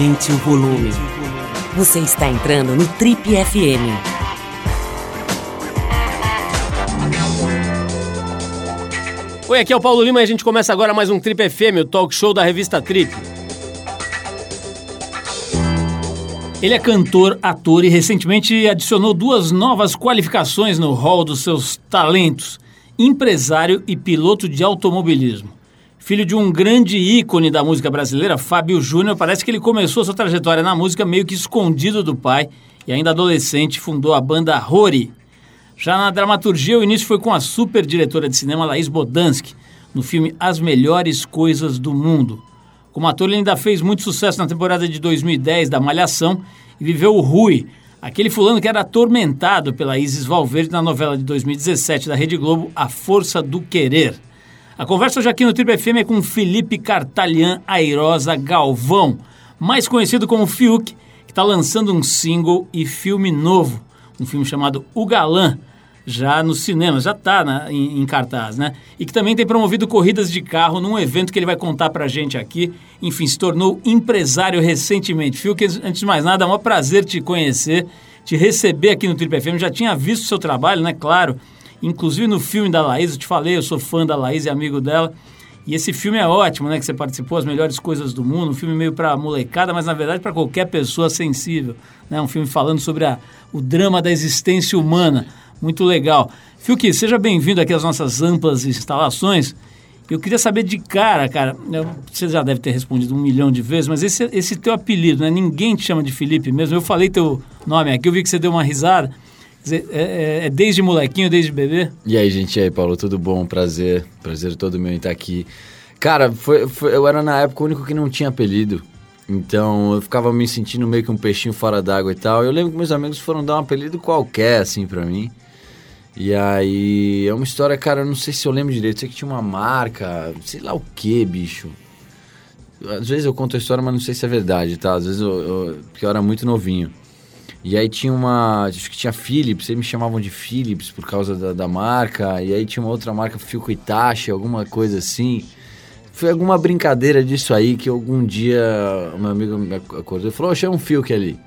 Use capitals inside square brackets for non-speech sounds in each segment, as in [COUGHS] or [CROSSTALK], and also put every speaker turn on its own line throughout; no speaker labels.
Aumente o volume. Você está entrando no Trip FM.
Oi, aqui é o Paulo Lima e a gente começa agora mais um Trip FM, o talk show da revista Trip. Ele é cantor, ator e recentemente adicionou duas novas qualificações no hall dos seus talentos: empresário e piloto de automobilismo. Filho de um grande ícone da música brasileira, Fábio Júnior, parece que ele começou sua trajetória na música meio que escondido do pai e ainda adolescente fundou a banda Rory. Já na dramaturgia, o início foi com a super diretora de cinema Laís Bodansky, no filme As Melhores Coisas do Mundo. Como ator, ele ainda fez muito sucesso na temporada de 2010 da Malhação e viveu o Rui, aquele fulano que era atormentado pela Isis Valverde na novela de 2017 da Rede Globo A Força do Querer. A conversa hoje aqui no Triple FM é com Felipe Cartalhãn Airosa Galvão, mais conhecido como Fiuk, que está lançando um single e filme novo, um filme chamado O Galã, já no cinema, já está em, em, cartaz, né? E que também tem promovido corridas de carro num evento que ele vai contar pra gente aqui. Enfim, se tornou empresário recentemente. Fiuk, antes de mais nada, é um prazer te conhecer, te receber aqui no Triple FM. Já tinha visto o seu trabalho, né? Claro Inclusive no filme da Laís, eu te falei, eu sou fã da Laís e amigo dela. E esse filme é ótimo, né? Que você participou, As Melhores Coisas do Mundo. Um filme meio para molecada, mas na verdade para qualquer pessoa sensível. Né? Um filme falando sobre a, o drama da existência humana. Muito legal. Fiuk, seja bem-vindo aqui às nossas amplas instalações. Eu queria saber de cara, cara, você já deve ter respondido um milhão de vezes, mas esse, esse teu apelido, né? Ninguém te chama de Felipe mesmo. Eu falei teu nome aqui, eu vi que você deu uma risada. É, é, é, desde molequinho, desde bebê?
E aí, gente, e aí, Paulo, tudo bom? Prazer, prazer todo meu em estar aqui. Cara, foi, foi, eu era na época o único que não tinha apelido. Então eu ficava me sentindo meio que um peixinho fora d'água e tal. Eu lembro que meus amigos foram dar um apelido qualquer, assim, pra mim. E aí, é uma história, cara, eu não sei se eu lembro direito. Sei que tinha uma marca, sei lá o que, bicho. Às vezes eu conto a história, mas não sei se é verdade, tá? Às vezes eu, eu porque eu era muito novinho. E aí tinha uma. Acho que tinha Philips, eles me chamavam de Philips por causa da, da marca. E aí tinha uma outra marca, Filco Itachi, alguma coisa assim. Foi alguma brincadeira disso aí que algum dia meu amigo me acordou e falou: oh, chama um Filk ali.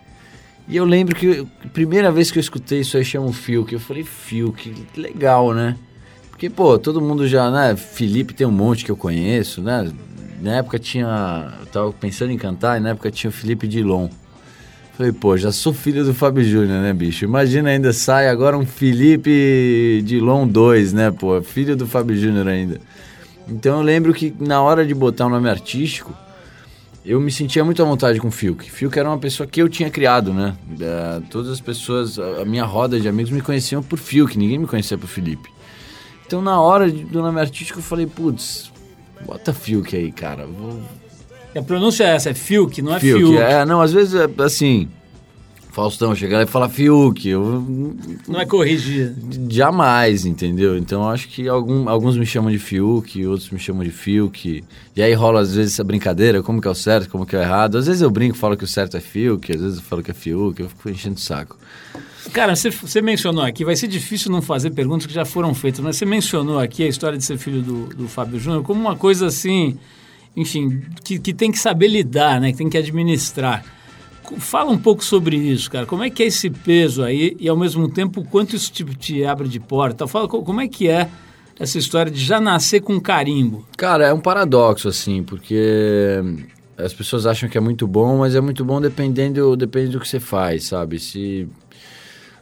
E eu lembro que primeira vez que eu escutei isso aí chama um Filk, eu falei: Filk, que legal, né? Porque, pô, todo mundo já, né? Felipe tem um monte que eu conheço, né? Na época tinha. Eu tava pensando em cantar, e na época tinha o Felipe Dilon. Falei, pô, já sou filho do Fábio Júnior, né, bicho? Imagina ainda sai agora um Felipe Dilon 2, né, pô? Filho do Fábio Júnior ainda. Então eu lembro que na hora de botar o nome artístico, eu me sentia muito à vontade com o Fiuk. Fiuk era uma pessoa que eu tinha criado, né? Uh, todas as pessoas, a minha roda de amigos me conheciam por Fiuk, ninguém me conhecia por Felipe. Então na hora do nome artístico eu falei, putz, bota Fiuk aí, cara. Vou,
a pronúncia é essa, é Fiuk, não é Fiuk. Fiuk.
É, não, às vezes é assim. Faustão chegar lá e falar Fiuk. Eu,
não é corrigir.
Jamais, entendeu? Então acho que algum, alguns me chamam de Fiuk, outros me chamam de Fiuk. E aí rola às vezes essa brincadeira, como que é o certo, como que é o errado. Às vezes eu brinco, falo que o certo é Fiuk, às vezes eu falo que é Fiuk, eu fico enchendo o saco.
Cara, você, você mencionou aqui, vai ser difícil não fazer perguntas que já foram feitas, mas você mencionou aqui a história de ser filho do, do Fábio Júnior como uma coisa assim enfim, que, que tem que saber lidar, né? Que tem que administrar. Fala um pouco sobre isso, cara. Como é que é esse peso aí e, ao mesmo tempo, quanto isso te, te abre de porta? Fala como é que é essa história de já nascer com carimbo.
Cara, é um paradoxo, assim, porque as pessoas acham que é muito bom, mas é muito bom dependendo, depende do que você faz, sabe? Se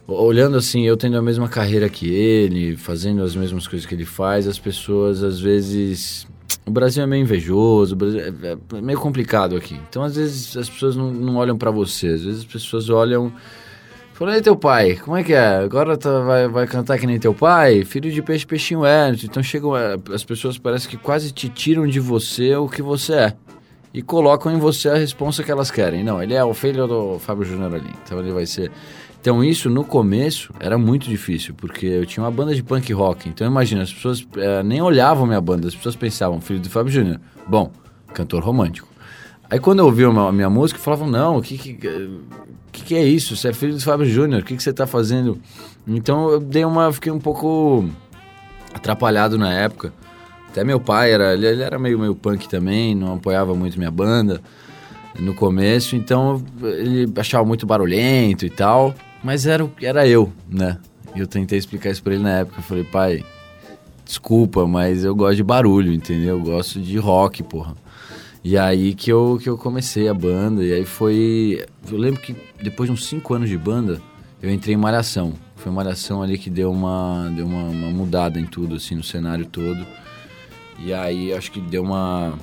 olhando assim, eu tendo a mesma carreira que ele, fazendo as mesmas coisas que ele faz, as pessoas às vezes o Brasil é meio invejoso, é, é meio complicado aqui. Então, às vezes, as pessoas não, não olham para você. Às vezes, as pessoas olham... Falam, e teu pai, como é que é? Agora tá, vai, vai cantar que nem teu pai? Filho de peixe, peixinho é. Então, chegam... É, as pessoas parece que quase te tiram de você o que você é. E colocam em você a resposta que elas querem. Não, ele é o filho do Fábio Júnior ali. Então, ele vai ser... Então isso no começo era muito difícil, porque eu tinha uma banda de punk rock. Então imagina, as pessoas é, nem olhavam minha banda, as pessoas pensavam, filho do Fábio Júnior. Bom, cantor romântico. Aí quando eu ouvi a minha música, falavam, não, o que, que, que, que é isso? Você é filho do Fábio Júnior, o que, que você está fazendo? Então eu dei uma. fiquei um pouco atrapalhado na época. Até meu pai era. Ele, ele era meio, meio punk também, não apoiava muito minha banda. no começo, então ele achava muito barulhento e tal, mas era, era eu, né? Eu tentei explicar isso pra ele na época. Eu falei, pai, desculpa, mas eu gosto de barulho, entendeu? Eu gosto de rock, porra. E aí que eu, que eu comecei a banda, e aí foi. Eu lembro que depois de uns 5 anos de banda, eu entrei em Malhação. Foi Malhação ali que deu uma, deu uma, uma mudada em tudo, assim, no cenário todo. E aí acho que deu uma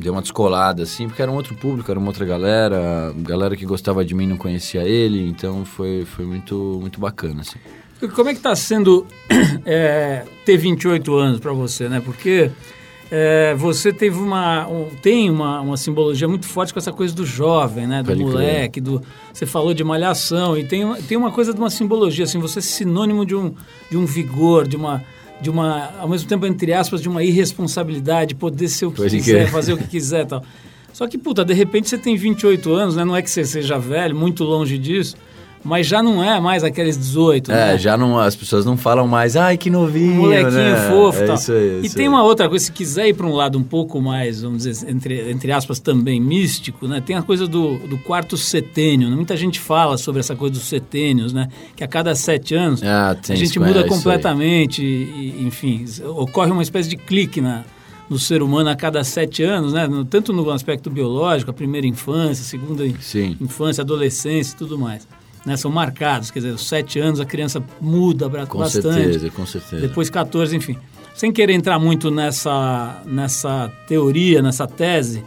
deu uma descolada, assim, porque era um outro público, era uma outra galera, galera que gostava de mim não conhecia ele, então foi, foi muito, muito bacana, assim.
Como é que está sendo [COUGHS] é, ter 28 anos para você, né? Porque é, você teve uma, um, tem uma, uma simbologia muito forte com essa coisa do jovem, né? Do
Pode
moleque, do, você falou de malhação e tem, tem uma coisa de uma simbologia, assim, você é sinônimo de um, de um vigor, de uma de uma, ao mesmo tempo, entre aspas, de uma irresponsabilidade, poder ser o que
Pode
quiser,
crer.
fazer o que quiser e tal. Só que, puta, de repente você tem 28 anos, né? Não é que você seja velho, muito longe disso, mas já não é mais aqueles 18,
É,
né?
já não, as pessoas não falam mais, ai, que novinho,
molequinho
né?
fofo e
é
tal.
Isso aí,
e
isso
tem
aí.
uma outra coisa, se quiser ir para um lado um pouco mais, vamos dizer, entre, entre aspas, também místico, né? Tem a coisa do, do quarto setênio. né? Muita gente fala sobre essa coisa dos setênios, né? Que a cada sete anos
Ah,
a gente
isso,
muda
é
completamente, e, e, enfim, ocorre uma espécie de clique na, no ser humano a cada sete anos, né? Tanto no aspecto biológico, a primeira infância, a segunda
Sim.
infância, adolescência e tudo mais. Né? São marcados, quer dizer, aos sete anos a criança muda
Com
bastante.
certeza, com certeza.
Depois 14, enfim. Sem querer entrar muito nessa, nessa teoria, nessa tese,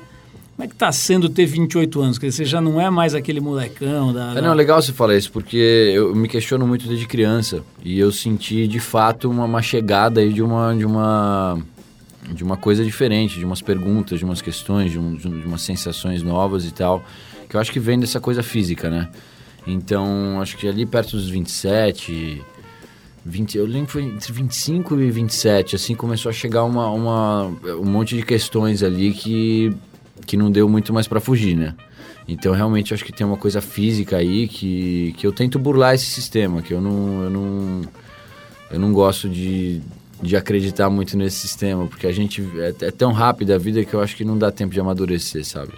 como é que está sendo ter 28 anos? Quer dizer, você já não é mais aquele molecão da...
É, não, legal você falar isso, porque eu me questiono muito desde criança. E eu senti, de fato, uma, uma chegada aí de uma, de uma... De uma coisa diferente, de umas perguntas, de umas questões, de um- de umas sensações novas e tal. Que eu acho que vem dessa coisa física, né? Então, acho que ali perto dos 27... 20, eu lembro que foi entre 25 e 27, assim, começou a chegar uma, uma, um monte de questões ali que, que não deu muito mais pra fugir, né? Então, realmente, acho que tem uma coisa física aí que, que eu tento burlar esse sistema, que eu não, eu não, eu não gosto de, de acreditar muito nesse sistema, porque a gente é, é tão rápida a vida que eu acho que não dá tempo de amadurecer, sabe?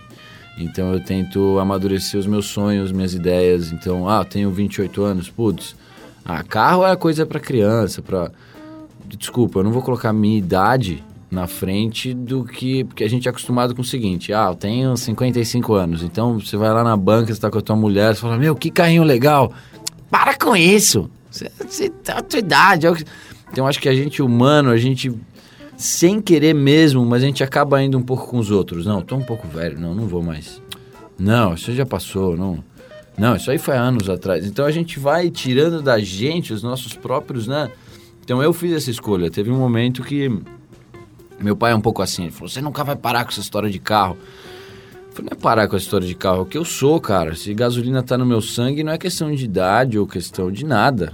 Então, eu tento amadurecer os meus sonhos, minhas ideias. Então, ah, tenho 28 anos, putz, ah, carro é coisa pra criança, pra... Desculpa, eu não vou colocar minha idade na frente do que... Porque a gente é acostumado com o seguinte, ah, eu tenho 55 anos, então você vai lá na banca, você tá com a tua mulher, você fala, meu, que carrinho legal. Para com isso! Você, você tá a tua idade. é que- Então, acho que a gente humano, a gente... Sem querer mesmo, mas a gente acaba indo um pouco com os outros. Não, tô um pouco velho, não, não vou mais. Não, isso já passou, não... Não, isso aí foi anos atrás. Então a gente vai tirando da gente os nossos próprios, né? Então eu fiz essa escolha. Teve um momento que meu pai é um pouco assim, ele falou: "Você nunca vai parar com essa história de carro". Eu falei: "Não é parar com a história de carro, é o que eu sou, cara. Se gasolina tá no meu sangue, não é questão de idade ou questão de nada.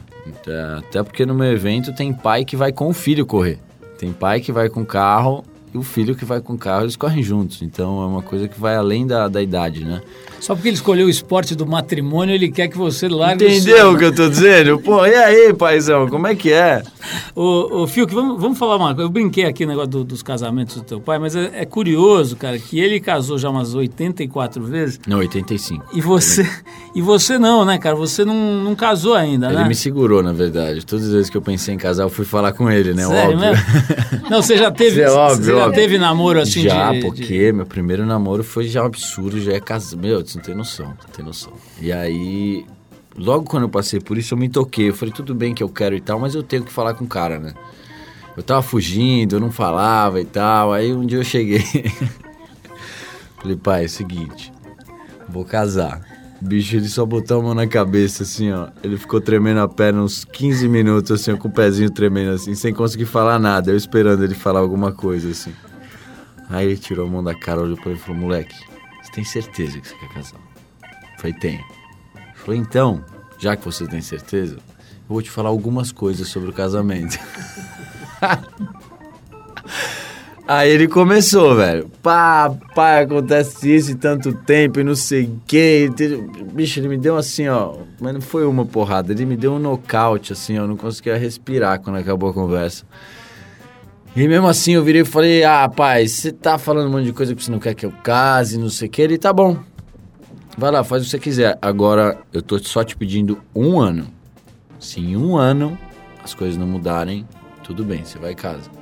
Até porque no meu evento tem pai que vai com o filho correr. Tem pai que vai com carro e o filho que vai com o carro, eles correm juntos. Então é uma coisa que vai além da, da idade, né?
Só porque ele escolheu o esporte do matrimônio, ele quer que você largue
Entendeu
o
que eu tô dizendo? Pô, e aí, paizão, como é que é?
Ô, ô Fiuk, vamos, vamos falar uma coisa. Eu brinquei aqui no negócio do- dos casamentos do teu pai, mas é, é curioso, cara, que ele casou já umas 84 vezes
Não, 85.
e você, e você não, né, cara? Você não, não casou ainda,
Ele
né?
me segurou, na verdade. Todas as vezes que eu pensei em casar, eu fui falar com ele, né?
Sério
óbvio.
mesmo? Não, você já [LAUGHS] teve,
Isso é óbvio,
já teve namoro assim
já,
de, de-
porque meu primeiro namoro foi já um absurdo, já é casar. Meu, você não tem noção, não tem noção. E aí, logo quando eu passei por isso, eu me toquei. Eu falei, tudo bem que eu quero e tal, mas eu tenho que falar com o cara, né? Eu tava fugindo, eu não falava e tal. Aí um dia eu cheguei. [LAUGHS] falei, pai, é o seguinte, vou casar. Bicho, ele só botou a mão na cabeça, assim, ó. Ele ficou tremendo a perna uns 15 minutos, assim, ó, com o pezinho tremendo, assim, sem conseguir falar nada. Eu esperando ele falar alguma coisa, assim. Aí ele tirou a mão da cara, olhou pra ele e falou: Moleque, você tem certeza que você quer casar? Falei: Tenho. Falou: Então, já que você tem certeza, eu vou te falar algumas coisas sobre o casamento. [LAUGHS] Aí ele começou, velho. Pá, pá, acontece isso em tanto tempo e não sei o quê. Bicho, ele me deu assim, ó. Mas não foi uma porrada, ele me deu um nocaute, assim, ó. Não conseguia respirar quando acabou a conversa. E mesmo assim eu virei e falei, ah, pai, você tá falando um monte de coisa que você não quer que eu case, não sei o que. Ele, tá bom. Vai lá, faz o que você quiser. Agora, eu tô só te pedindo um ano. Se em um ano as coisas não mudarem, tudo bem, você vai em casa.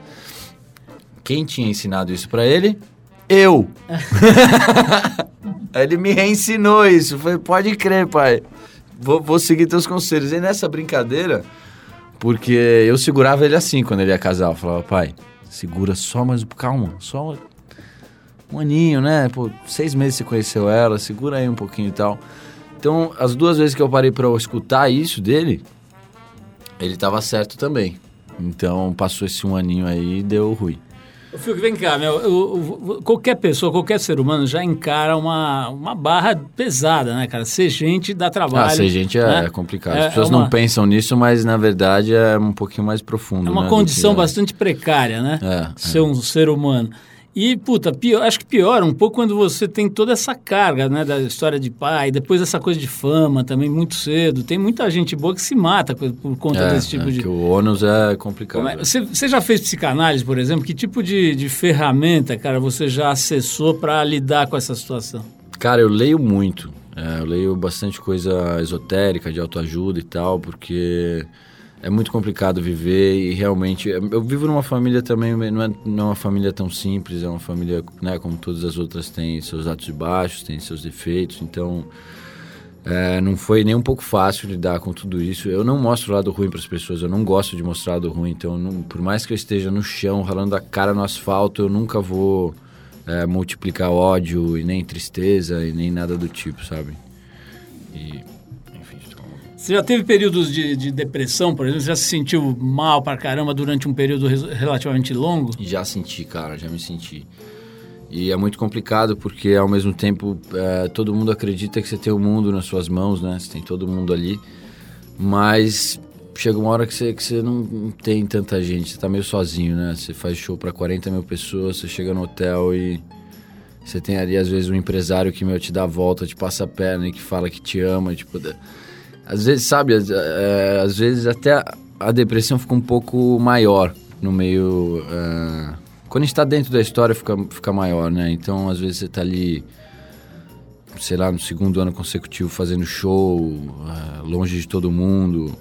Quem tinha ensinado isso pra ele? Eu! [LAUGHS] ele me reensinou isso. Foi, pode crer, pai. Vou, vou seguir teus conselhos. E nessa brincadeira, porque eu segurava ele assim quando ele ia casar. Eu falava, pai, segura só mais calma, só um aninho, né? Pô, seis meses você conheceu ela, segura aí um pouquinho e tal. Então, as duas vezes que eu parei para escutar isso dele, ele tava certo também. Então, passou esse um aninho aí e deu ruim.
Fico, vem cá, meu, eu, eu, qualquer pessoa, qualquer ser humano já encara uma, uma barra pesada, né, cara? Ser gente dá trabalho. Ah,
ser gente é,
né?
é complicado. As é, pessoas é uma... não pensam nisso, mas na verdade é um pouquinho mais profundo.
É uma
né,
condição bastante precária, né?
É,
ser um ser humano. E, puta, pior, acho que piora um pouco quando você tem toda essa carga, né, da história de pai, depois essa coisa de fama também muito cedo. Tem muita gente boa que se mata por conta
é,
desse tipo
é,
de...
que o ônus é complicado.
É? Você, você já fez psicanálise, por exemplo? Que tipo de, de ferramenta, cara, você já acessou para lidar com essa situação?
Cara, eu leio muito. É, eu leio bastante coisa esotérica, de autoajuda e tal, porque é muito complicado viver e realmente eu vivo numa família também não é, não é uma família tão simples é uma família né como todas as outras tem seus altos e baixos tem seus defeitos então é, não foi nem um pouco fácil lidar com tudo isso. Eu não mostro o lado ruim para as pessoas eu não gosto de mostrar o lado ruim então não, por mais que eu esteja no chão ralando a cara no asfalto eu nunca vou é, multiplicar ódio e nem tristeza e nem nada do tipo sabe? E
você já teve períodos de, de, depressão, por exemplo? Você já se sentiu mal pra caramba durante um período relativamente longo?
Já senti, cara, já me senti. E é muito complicado porque, ao mesmo tempo, é, todo mundo acredita que você tem o mundo nas suas mãos, né? Você tem todo mundo ali. Mas chega uma hora que você, que você não tem tanta gente, você tá meio sozinho, né? Você faz show para 40 mil pessoas, você chega no hotel e você tem ali, às vezes, um empresário que, meu, te dá a volta, te passa a perna e que fala que te ama, tipo às vezes, sabe, é, às vezes até a depressão fica um pouco maior no meio. É, quando está dentro da história, fica, fica maior, né? Então, às vezes, você está ali, sei lá, no segundo ano consecutivo fazendo show, é, longe de todo mundo,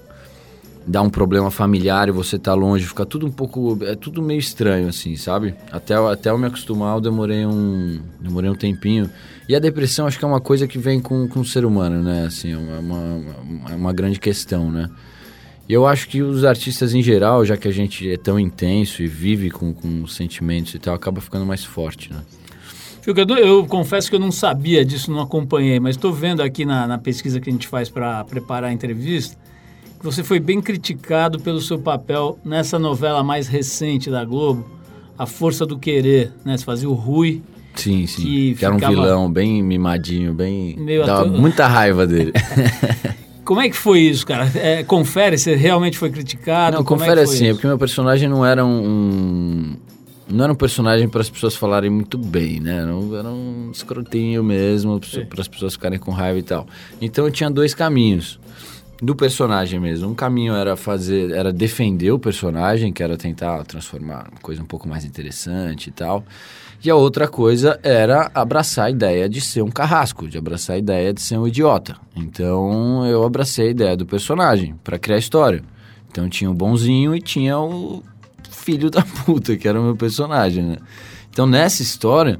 dá um problema familiar e você tá longe, fica tudo um pouco. É tudo meio estranho, assim, sabe? Até, até eu me acostumar, eu demorei um, demorei um tempinho. E a depressão acho que é uma coisa que vem com, com o ser humano, né? Assim, é uma, uma, uma grande questão, né? E eu acho que os artistas em geral, já que a gente é tão intenso e vive com, com sentimentos e tal, acaba ficando mais forte, né?
Eu, eu confesso que eu não sabia disso, não acompanhei, mas estou vendo aqui na, na, pesquisa que a gente faz para preparar a entrevista que você foi bem criticado pelo seu papel nessa novela mais recente da Globo, A Força do Querer, né? Você fazia o Rui,
Sim, sim. Que, que era um vilão bem mimadinho, bem. Meio dava ator... muita raiva dele. [LAUGHS]
Como é que foi isso, cara? É, confere, você realmente foi criticado?
Não,
Como
confere
é
assim, é porque meu personagem não era um. Não era um personagem para as pessoas falarem muito bem, né? Era um escrotinho mesmo, para as pessoas ficarem com raiva e tal. Então eu tinha dois caminhos do personagem mesmo. Um caminho era fazer, era defender o personagem, que era tentar transformar uma coisa um pouco mais interessante e tal. E a outra coisa era abraçar a ideia de ser um carrasco, de abraçar a ideia de ser um idiota. Então eu abracei a ideia do personagem para criar história. Então tinha o bonzinho e tinha o filho da [LAUGHS] puta, que era o meu personagem, né? Então nessa história,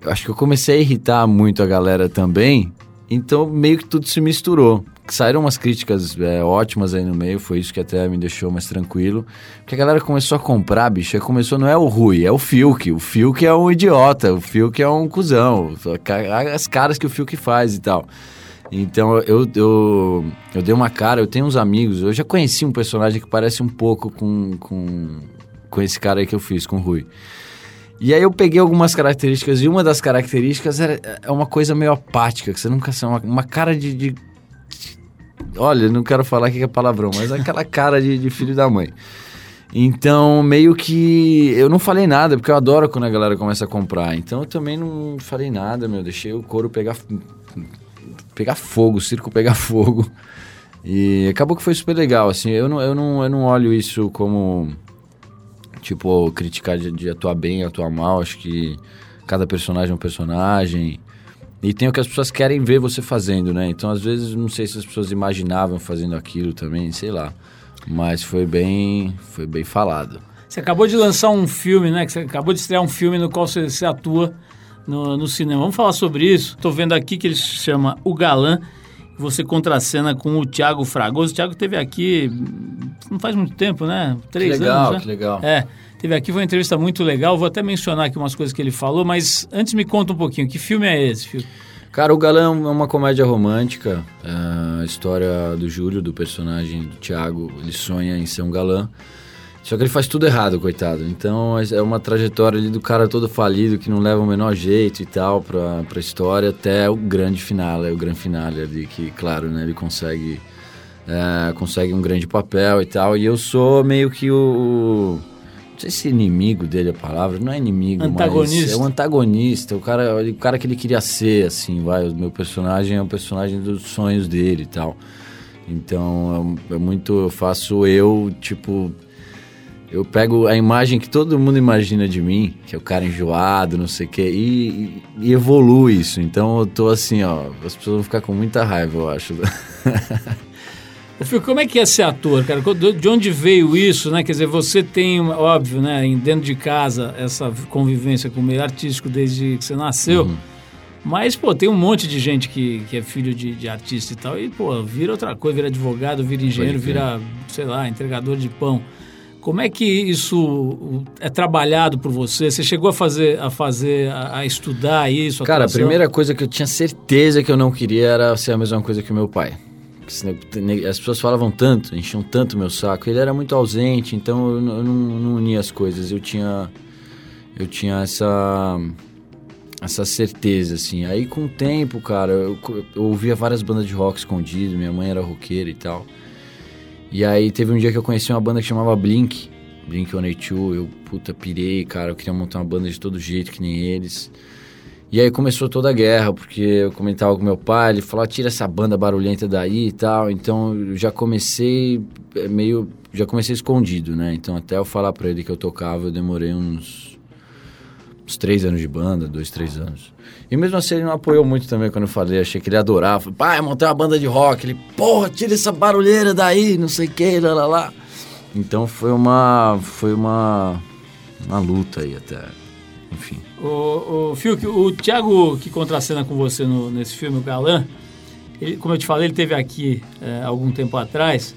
eu acho que eu comecei a irritar muito a galera também, então meio que tudo se misturou saíram umas críticas é, ótimas aí no meio, foi isso que até me deixou mais tranquilo. Porque a galera começou a comprar, bicho, começou, não é o Rui, é o Fiuk. O Fiuk é um idiota, o Fiuk é um cuzão. As caras que o Fiuk faz e tal. Então eu, eu, eu dei uma cara, eu tenho uns amigos, eu já conheci um personagem que parece um pouco com, com, com esse cara aí que eu fiz, com o Rui. E aí eu peguei algumas características, e uma das características era, é uma coisa meio apática, que você nunca sabe, uma, uma cara de, de Olha, não quero falar que é palavrão, mas aquela cara de, de filho da mãe. Então, meio que eu não falei nada, porque eu adoro quando a galera começa a comprar. Então, eu também não falei nada, meu. Deixei o couro pegar, pegar fogo, o circo pegar [LAUGHS] fogo. E acabou que foi super legal, assim. Eu não, eu não, eu não olho isso como, Tipo, criticar de, de atuar bem, atuar mal. Acho que cada personagem é um personagem. E tem o que as pessoas querem ver você fazendo, né? Então, às vezes, não sei se as pessoas imaginavam fazendo aquilo também, sei lá. Mas foi bem, foi bem falado.
Você acabou de lançar um filme, né? Que você acabou de estrear um filme no qual você, você atua no, no, cinema. Vamos falar sobre isso. Estou vendo aqui que ele se chama O Galã. Você contracena com o Thiago Fragoso. O Thiago teve aqui não faz muito tempo, né?
Três que legal, anos, né? Que legal,
É, teve aqui, foi uma entrevista muito legal. Vou até mencionar aqui umas coisas que ele falou, mas antes me conta um pouquinho. Que filme é esse, filho?
Cara, O Galã é uma comédia romântica. É a história do Júlio, do personagem do Thiago. Ele sonha em ser um galã. Só que ele faz tudo errado, coitado. Então é uma trajetória ali do cara todo falido, que não leva o menor jeito e tal pra, pra história, até o grande final, é o grande finale ali, que, claro, né, ele consegue, é, consegue um grande papel e tal. E eu sou meio que o. Não sei se inimigo dele é a palavra, não é inimigo,
antagonista.
mas é o antagonista, o cara, o cara que ele queria ser, assim, vai. O meu personagem é o personagem dos sonhos dele e tal. Então é, é muito. Eu faço eu, tipo eu pego a imagem que todo mundo imagina de mim, que é o cara enjoado, não sei o quê, e, e, evolui isso. Então eu tô assim, ó, as pessoas vão ficar com muita raiva, eu acho. [LAUGHS]
Como é que é ser ator, cara? De onde veio isso, né? Quer dizer, você tem, óbvio, né, dentro de casa, essa convivência com o meio artístico desde que você nasceu. Uhum. Mas, pô, tem um monte de gente que, que é filho de, de artista e tal, e, pô, vira outra coisa, vira advogado, vira engenheiro, vira, sei lá, entregador de pão. Como é que isso é trabalhado por você? Você chegou a fazer, a fazer, a, a estudar isso?
A Cara, atuação? a primeira coisa que eu tinha certeza que eu não queria era ser a mesma coisa que o meu pai. As pessoas falavam tanto, enchiam tanto meu saco. Ele era muito ausente, então eu não, não unia as coisas. Eu tinha, eu tinha essa, essa certeza, assim. Aí com o tempo, cara, eu, eu ouvia várias bandas de rock escondido. Minha mãe era roqueira e tal. E aí teve um dia que eu conheci uma banda que chamava Blink, Blink 182, eu puta pirei, cara, eu queria montar uma banda de todo jeito, que nem eles. E aí começou toda a guerra, porque eu comentava com meu pai, ele falou, ah, tira essa banda barulhenta daí e tal. Então eu já comecei é, meio, já comecei escondido, né? Então até eu falar para ele que eu tocava, eu demorei uns, uns três anos de banda, dois, três anos. E mesmo assim ele não apoiou muito também quando eu falei, achei que ele adorava. Falei, pai, montei uma banda de rock. Ele, porra, tira essa barulheira daí, não sei o que, lá, lá, lá. Então foi uma, foi uma, uma luta aí até, enfim.
O, o Fiuk, o Thiago que contracena com você no, nesse filme, o Galã, ele, como eu te falei, ele teve aqui é, algum tempo atrás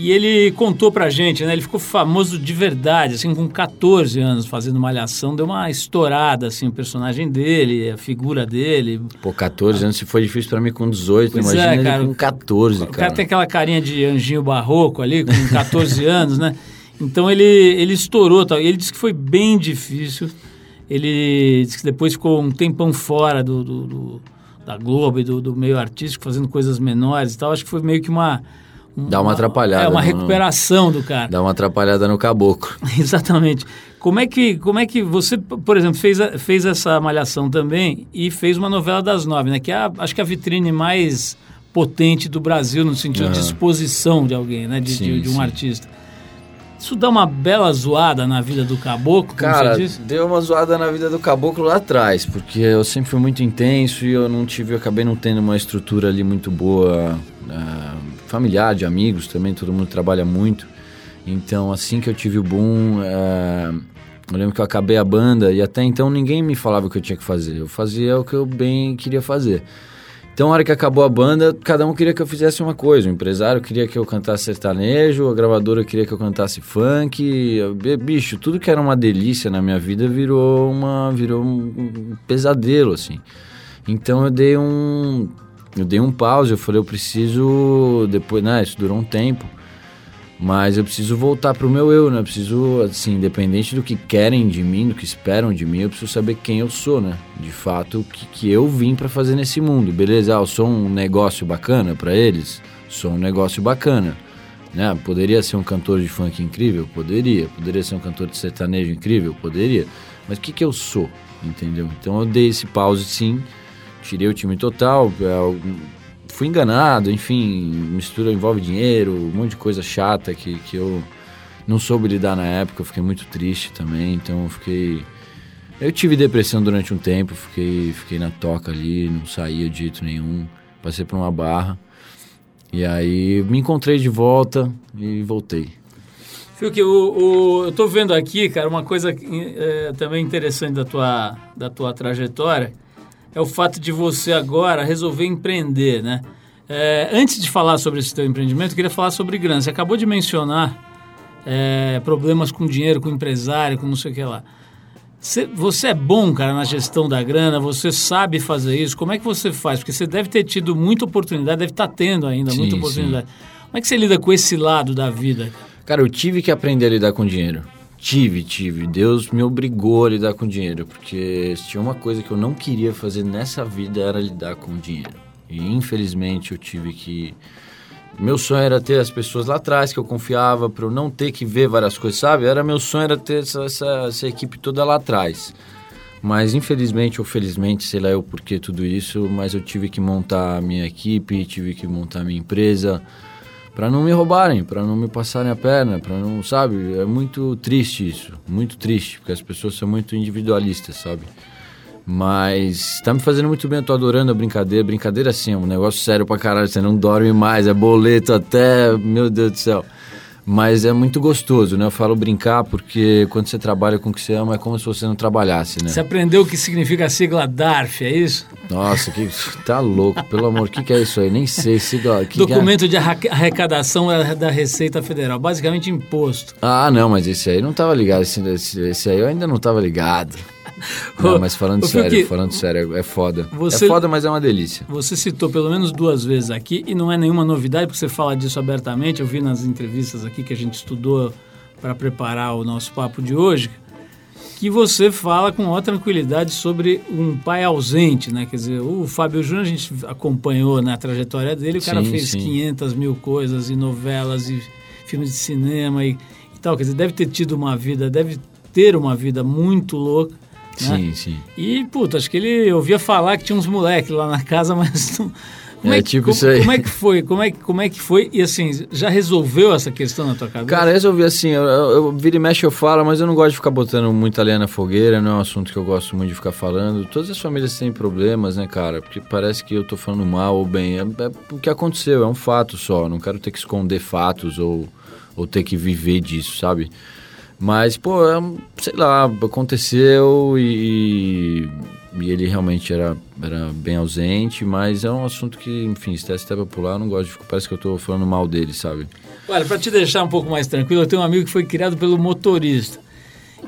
e ele contou pra gente, né? Ele ficou famoso de verdade, assim, com 14 anos fazendo malhação, deu uma estourada, assim, o personagem dele, a figura dele.
Pô, 14 anos, se foi difícil pra mim com 18, pois imagina é, cara, com 14, cara.
O cara tem aquela carinha de anjinho barroco ali, com 14 [LAUGHS] anos, né? Então ele, ele estourou, tal. ele disse que foi bem difícil. Ele disse que depois ficou um tempão fora do, do, do da Globo e do, do meio artístico, fazendo coisas menores e tal. Acho que foi meio que uma
Dá uma atrapalhada. É
uma recuperação do cara.
Dá uma atrapalhada no caboclo. [LAUGHS]
Exatamente. Como é que, como é que você, por exemplo, fez, fez essa malhação também e fez uma novela das nove, né? Que é, a, acho que a vitrine mais potente do Brasil no sentido uhum. de exposição de alguém, né? De, sim, de, de um sim. artista. Isso dá uma bela zoada na vida do caboclo,
Cara,
disse?
deu uma zoada na vida do caboclo lá atrás, porque eu sempre fui muito intenso e eu não tive, eu acabei não tendo uma estrutura ali muito boa. Uh, familiar, de amigos também, todo mundo trabalha muito. Então, assim que eu tive o boom, é, eu lembro que eu acabei a banda e até então ninguém me falava o que eu tinha que fazer. Eu fazia o que eu bem queria fazer. Então, na hora que acabou a banda, cada um queria que eu fizesse uma coisa. O empresário queria que eu cantasse sertanejo, a gravadora queria que eu cantasse funk. Bicho, tudo que era uma delícia na minha vida virou, uma, virou um pesadelo, assim. Então, eu dei um eu dei um pause, eu falei, eu preciso. Depois, né? Isso durou um tempo. Mas eu preciso voltar pro meu eu, né? Eu preciso, assim, independente do que querem de mim, do que esperam de mim, eu preciso saber quem eu sou, né? De fato, o que, que eu vim para fazer nesse mundo. Beleza, ah, eu sou um negócio bacana para eles? Sou um negócio bacana. Né? Poderia ser um cantor de funk incrível? Poderia. Poderia ser um cantor de sertanejo incrível? Poderia. Mas o que, que eu sou? Entendeu? Então eu dei esse pause sim tirei o time total, é, fui enganado, enfim, mistura envolve dinheiro, um monte de coisa chata que, que eu Não soube lidar na época, eu fiquei muito triste também, então eu fiquei. Eu tive depressão durante um tempo, fiquei, fiquei na toca ali, não saía de jeito nenhum. Passei por uma barra. E aí me encontrei de volta e voltei.
Fiuk, o, o, eu tô vendo aqui, cara, uma coisa é, também interessante da tua, da tua trajetória é o fato de você agora resolver empreender, né? É, antes de falar sobre esse teu empreendimento, eu queria falar sobre grana. Você acabou de mencionar é, problemas com dinheiro, com empresário, com não sei o que lá. Você, você, é bom, cara, na gestão da grana, você sabe fazer isso. Como é que você faz? Porque você deve ter tido muita oportunidade, deve estar tendo ainda sim, muita oportunidade. Sim. Como é que você lida com esse lado da vida?
Cara, eu tive que aprender a lidar com dinheiro. Tive, tive. Deus me obrigou a lidar com dinheiro, porque se tinha uma coisa que eu não queria fazer nessa vida era lidar com dinheiro. E infelizmente eu tive que. Meu sonho era ter as pessoas lá atrás que eu confiava para eu não ter que ver várias coisas, sabe? Era meu sonho era ter essa, essa, essa equipe toda lá atrás. Mas infelizmente ou felizmente, sei lá eu porquê tudo isso, mas eu tive que montar a minha equipe, tive que montar a minha empresa para não me roubarem, para não me passarem a perna, para não, sabe? É muito triste isso, muito triste, porque as pessoas são muito individualistas, sabe? Mas tá me fazendo muito bem, eu tô adorando a brincadeira. Brincadeira assim, é um negócio sério pra caralho, você não dorme mais, é boleto até, meu Deus do céu. Mas é muito gostoso, né? Eu falo brincar porque quando você trabalha com o que você ama é como se você não trabalhasse, né?
Você aprendeu o que significa a sigla DARF, é isso?
Nossa, que tá louco, pelo amor, o que, que é isso aí? Nem sei, sigla. Que
Documento
que é?
de arrecadação da Receita Federal, basicamente imposto.
Ah, não, mas esse aí não tava ligado, esse, esse, esse aí eu ainda não tava ligado. [LAUGHS] Não, mas falando sério, falando sério, é foda. Você, é foda, mas é uma delícia.
Você citou pelo menos duas vezes aqui, e não é nenhuma novidade, porque você fala disso abertamente. Eu vi nas entrevistas aqui que a gente estudou para preparar o nosso papo de hoje, que você fala com maior tranquilidade sobre um pai ausente, né? Quer dizer, o Fábio Júnior a gente acompanhou na trajetória dele, o cara sim, fez sim. 500 mil coisas e novelas e filmes de cinema e, e tal. Quer dizer, deve ter tido uma vida, deve ter uma vida muito louca
né? Sim, sim.
E, puta, acho que ele ouvia falar que tinha uns moleques lá na casa, [LAUGHS] mas não. Como
é,
é
tipo
como,
isso aí.
Como é que foi? Como é, como é que foi? E assim, já resolveu essa questão na tua cabeça?
Cara, resolvi assim, eu, eu, eu vira e mexe eu falo, mas eu não gosto de ficar botando muita lenha na fogueira, não é um assunto que eu gosto muito de ficar falando. Todas as famílias têm problemas, né, cara? Porque parece que eu tô falando mal ou bem. É, é o que aconteceu, é um fato só. Não quero ter que esconder fatos ou, ou ter que viver disso, sabe? Mas, pô, é sei lá, aconteceu e, e ele realmente era, era bem ausente, mas é um assunto que, enfim, se até para pular, eu não gosto de ficar, parece que eu tô falando mal dele, sabe?
Olha, para te deixar um pouco mais tranquilo, eu tenho um amigo que foi criado pelo motorista.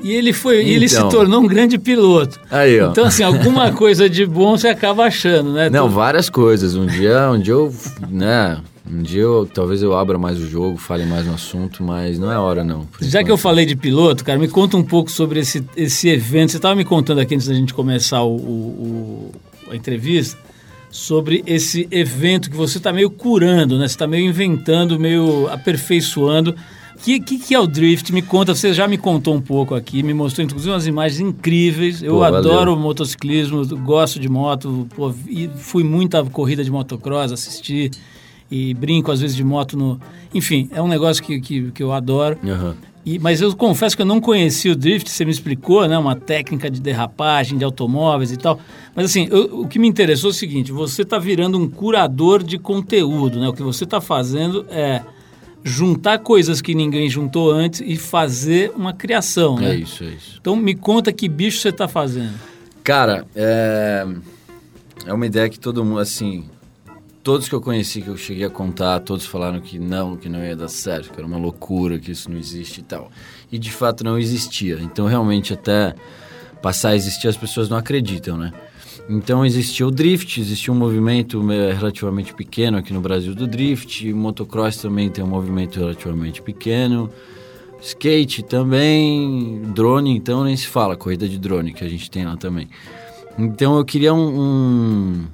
E ele foi, então, ele se então. tornou um grande piloto.
Aí, ó.
Então, assim, alguma [LAUGHS] coisa de bom você acaba achando, né?
Não, várias coisas. Um dia, um dia eu, né, um dia eu, talvez eu abra mais o jogo, fale mais no assunto, mas não é hora não.
Já que eu falei de piloto, cara, me conta um pouco sobre esse, esse evento. Você estava me contando aqui antes da gente começar o, o, a entrevista sobre esse evento que você está meio curando, né? Você está meio inventando, meio aperfeiçoando. O que, que, que, é o drift? Me conta, você já me contou um pouco aqui, me mostrou inclusive umas imagens incríveis. Eu pô, adoro motociclismo, gosto de moto, pô, fui muita corrida de motocross, assisti e brinco às vezes de moto no. Enfim, é um negócio que, que, que eu adoro.
Uhum.
E, mas eu confesso que eu não conhecia o drift, você me explicou, né? Uma técnica de derrapagem de automóveis e tal. Mas assim, eu, o que me interessou é o seguinte: você está virando um curador de conteúdo, né? O que você está fazendo é juntar coisas que ninguém juntou antes e fazer uma criação, né?
É isso, é isso.
Então me conta que bicho você está fazendo.
Cara, é... é uma ideia que todo mundo, assim, todos que eu conheci, que eu cheguei a contar, todos falaram que não, que não ia dar certo, que era uma loucura, que isso não existe e tal. E de fato não existia. Então realmente até passar a existir as pessoas não acreditam, né? Então existia o drift, existia um movimento relativamente pequeno aqui no Brasil do drift, motocross também tem um movimento relativamente pequeno, skate também, drone então nem se fala, corrida de drone que a gente tem lá também. Então eu queria um, um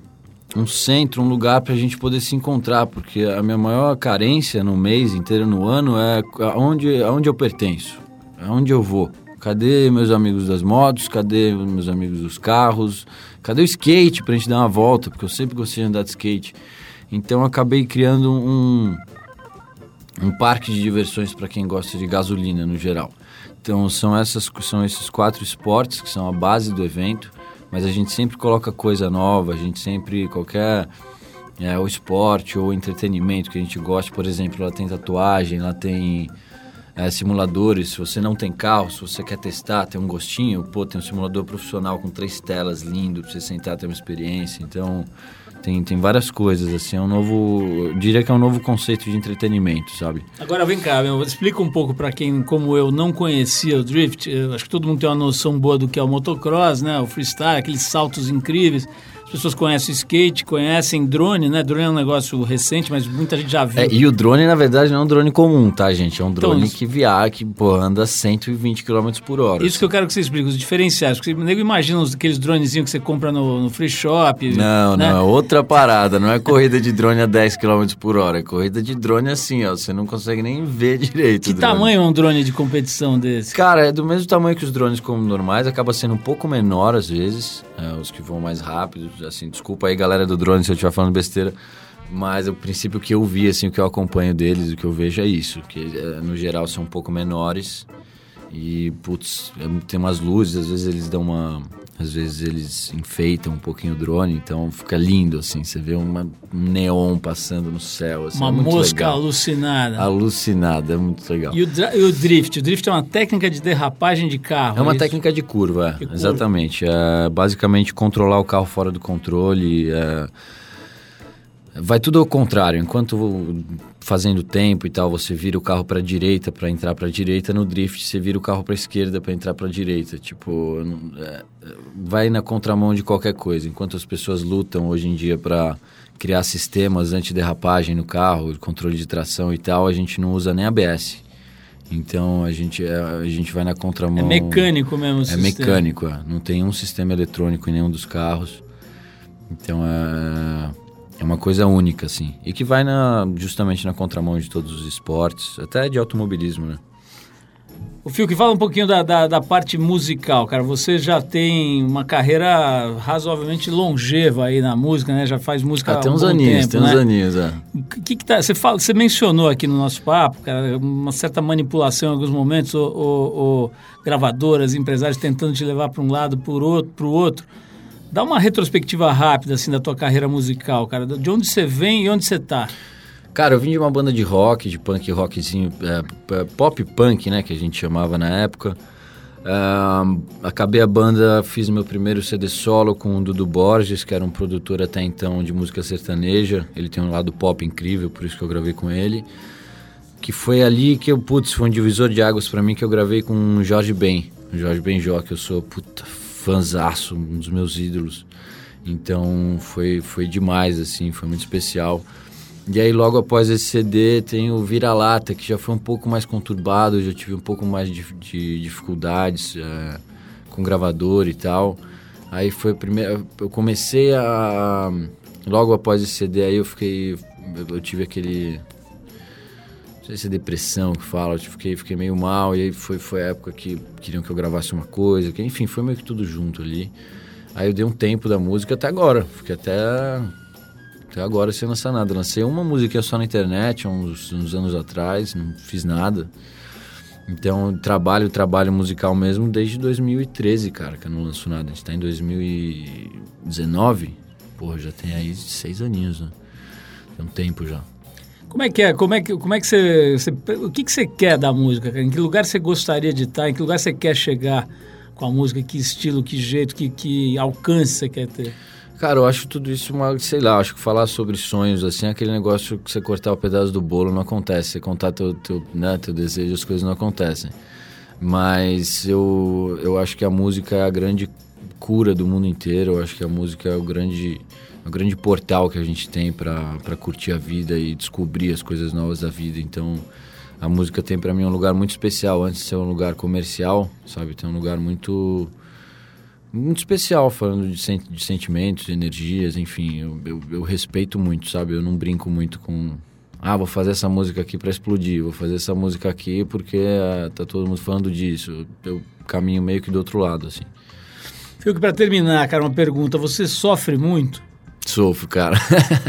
um centro, um lugar para a gente poder se encontrar, porque a minha maior carência no mês inteiro, no ano, é aonde, aonde eu pertenço, aonde eu vou. Cadê meus amigos das motos? Cadê meus amigos dos carros? Cadê o skate para a gente dar uma volta? Porque eu sempre gostei de andar de skate. Então acabei criando um, um parque de diversões para quem gosta de gasolina no geral. Então são essas são esses quatro esportes que são a base do evento, mas a gente sempre coloca coisa nova, a gente sempre qualquer é, o esporte ou entretenimento que a gente gosta, por exemplo, ela tem tatuagem, ela tem é, simuladores. Se você não tem carro, se você quer testar, tem um gostinho, pô, tem um simulador profissional com três telas lindo para você sentar ter uma experiência. Então tem, tem várias coisas, assim, é um novo. Diria que é um novo conceito de entretenimento, sabe?
Agora vem cá, meu, explica um pouco para quem, como eu, não conhecia o Drift. Eu acho que todo mundo tem uma noção boa do que é o motocross, né? O freestyle, aqueles saltos incríveis. As pessoas conhecem skate, conhecem drone, né? Drone é um negócio recente, mas muita gente já viu.
É, e o drone, na verdade, não é um drone comum, tá, gente? É um drone então, que viaja, que pô, anda 120 km por hora.
Isso assim. que eu quero que você explique, os diferenciais. Porque nego imagina aqueles dronezinhos que você compra no, no free shop.
Não, né? não, é outra parada. Não é corrida de drone a 10 km por hora. É corrida de drone assim, ó. Você não consegue nem ver direito.
Que tamanho é um drone de competição desse?
Cara, é do mesmo tamanho que os drones como normais, acaba sendo um pouco menor às vezes. É, os que vão mais rápido, assim, desculpa aí galera do drone se eu estiver falando besteira, mas o princípio que eu vi, assim, o que eu acompanho deles, o que eu vejo é isso, que é, no geral são um pouco menores e, putz, é, tem umas luzes, às vezes eles dão uma às vezes eles enfeitam um pouquinho o drone, então fica lindo, assim. Você vê uma, um neon passando no céu. Assim,
uma
é
mosca
legal.
alucinada.
Alucinada, é muito legal.
E o, e o, drift? O drift é uma técnica de derrapagem de carro.
É uma é técnica de curva, de exatamente. É basicamente controlar o carro fora do controle. É Vai tudo ao contrário. Enquanto fazendo tempo e tal, você vira o carro para direita para entrar para direita, no drift você vira o carro para esquerda para entrar para direita. Tipo, é, vai na contramão de qualquer coisa. Enquanto as pessoas lutam hoje em dia para criar sistemas anti-derrapagem no carro, controle de tração e tal, a gente não usa nem ABS. Então a gente, é, a gente vai na contramão.
É mecânico mesmo o
É
sistema.
mecânico, é. não tem um sistema eletrônico em nenhum dos carros. Então é é uma coisa única, assim. E que vai na, justamente na contramão de todos os esportes, até de automobilismo, né?
O Fio, que fala um pouquinho da, da, da, parte musical, cara. Você já tem uma carreira razoavelmente longeva aí na música, né? Já faz música
ah,
tem
uns
um
aninhos,
tempo,
tem
né?
uns aninhos, é.
Que que tá, você, fala, você mencionou aqui no nosso papo, cara, uma certa manipulação em alguns momentos, ou, ou, ou gravadoras, empresários tentando te levar para um lado, para o outro, outro. Dá uma retrospectiva rápida, assim, da tua carreira musical, cara. De onde você vem e onde você tá?
Cara, eu vim de uma banda de rock, de punk rockzinho, é, pop punk, né, que a gente chamava na época. Uh, acabei a banda, fiz meu primeiro CD solo com o Dudu Borges, que era um produtor até então de música sertaneja. Ele tem um lado pop incrível, por isso que eu gravei com ele. Que foi ali que eu, putz, foi um divisor de águas para mim que eu gravei com o Jorge Ben. O Jorge Benjó, que eu sou, puta, fãzaço, um dos meus ídolos. Então foi, foi demais, assim, foi muito especial. E aí logo após esse CD tem o Vira-Lata, que já foi um pouco mais conturbado, já tive um pouco mais de, de dificuldades é, com gravador e tal. Aí foi a primeira... Eu comecei a... Logo após esse CD aí eu fiquei... Eu tive aquele sei se é depressão que fala, eu fiquei, fiquei meio mal, e aí foi, foi a época que queriam que eu gravasse uma coisa, que enfim, foi meio que tudo junto ali. Aí eu dei um tempo da música até agora, fiquei até, até agora sem lançar nada. Lancei uma música só na internet, uns, uns anos atrás, não fiz nada. Então, trabalho, trabalho musical mesmo desde 2013, cara, que eu não lanço nada. A gente tá em 2019, porra, já tem aí seis aninhos, né? Tem um tempo já.
Como é que é? Como é que, como é que você, você O que, que você quer da música? Em que lugar você gostaria de estar? Em que lugar você quer chegar com a música? Que estilo, que jeito, que, que alcance você quer ter?
Cara, eu acho tudo isso uma, sei lá, acho que falar sobre sonhos, assim, aquele negócio que você cortar o pedaço do bolo não acontece. Você contar teu, teu, né, teu desejo, as coisas não acontecem. Mas eu, eu acho que a música é a grande cura do mundo inteiro. Eu acho que a música é o grande um grande portal que a gente tem para curtir a vida e descobrir as coisas novas da vida. Então, a música tem para mim um lugar muito especial. Antes de ser um lugar comercial, sabe? Tem um lugar muito muito especial, falando de, sen de sentimentos, de energias, enfim. Eu, eu, eu, respeito muito, sabe? Eu não brinco muito com... Ah, vou fazer essa música aqui para explodir. Vou fazer essa música aqui porque ah, tá todo mundo falando disso. Eu caminho meio que do outro lado, assim.
Fico para terminar, cara, uma pergunta. Você sofre muito?
Sofro, cara.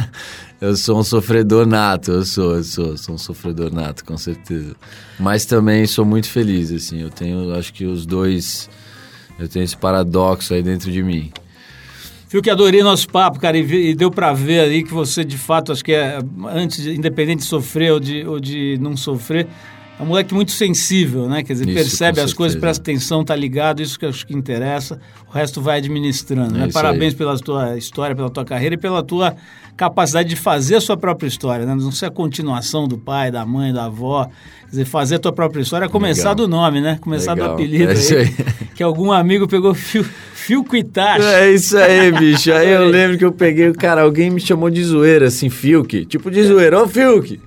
[LAUGHS] eu sou um sofredor nato, eu sou, eu sou, sou um sofredor nato, com certeza. Mas também sou muito feliz, assim. Eu tenho, acho que os dois. Eu tenho esse paradoxo aí dentro de mim.
Fio que adorei nosso papo, cara, e deu para ver aí que você, de fato, acho que é, antes, independente de sofrer ou de, ou de não sofrer, é um moleque muito sensível, né? Quer dizer, isso, percebe as coisas, presta atenção, tá ligado, isso que eu acho que interessa, o resto vai administrando, é né? Parabéns aí. pela tua história, pela tua carreira e pela tua capacidade de fazer a sua própria história, né? Não ser a continuação do pai, da mãe, da avó. Quer dizer, fazer a tua própria história é começar Legal. do nome, né? Começar Legal. do apelido é aí, aí, que algum amigo pegou fio, Itachi.
É isso aí, bicho. Aí eu lembro que eu peguei, cara, alguém me chamou de zoeira, assim, Filk. Tipo de zoeira, ô Filk.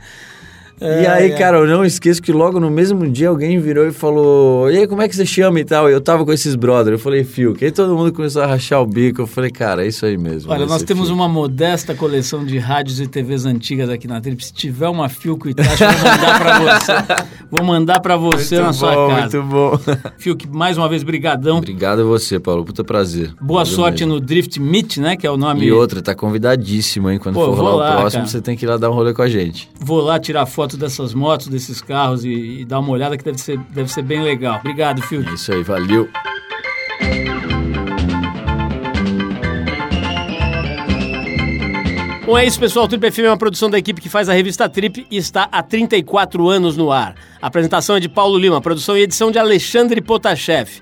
É, e aí, é. cara, eu não esqueço que logo no mesmo dia alguém virou e falou: E aí, como é que você chama e tal? Eu tava com esses brothers, eu falei, Fio, que aí todo mundo começou a rachar o bico. Eu falei, cara, é isso aí mesmo.
Olha, nós temos uma modesta coleção de rádios e TVs antigas aqui na Trip. Se tiver uma Filco e eu vou mandar pra você. Vou mandar pra você muito na sua
bom,
casa.
Muito bom.
Fiuk, mais uma vez, brigadão.
Obrigado a você, Paulo. Puta prazer.
Boa sorte mesmo. no Drift Meet, né? Que é o nome.
E outra, tá convidadíssimo, hein? Quando Pô, for rolar lá, o próximo, cara. você tem que ir lá dar um rolê com a gente.
Vou lá tirar foto dessas motos desses carros e, e, dar uma olhada que deve ser, deve ser bem legal. Obrigado, Phil.
É isso aí, valeu.
Bom, é isso, pessoal. O Trip FM é uma produção da equipe que faz a revista Trip e está há 34 anos no ar. A apresentação é de Paulo Lima, produção e edição de Alexandre Potashev.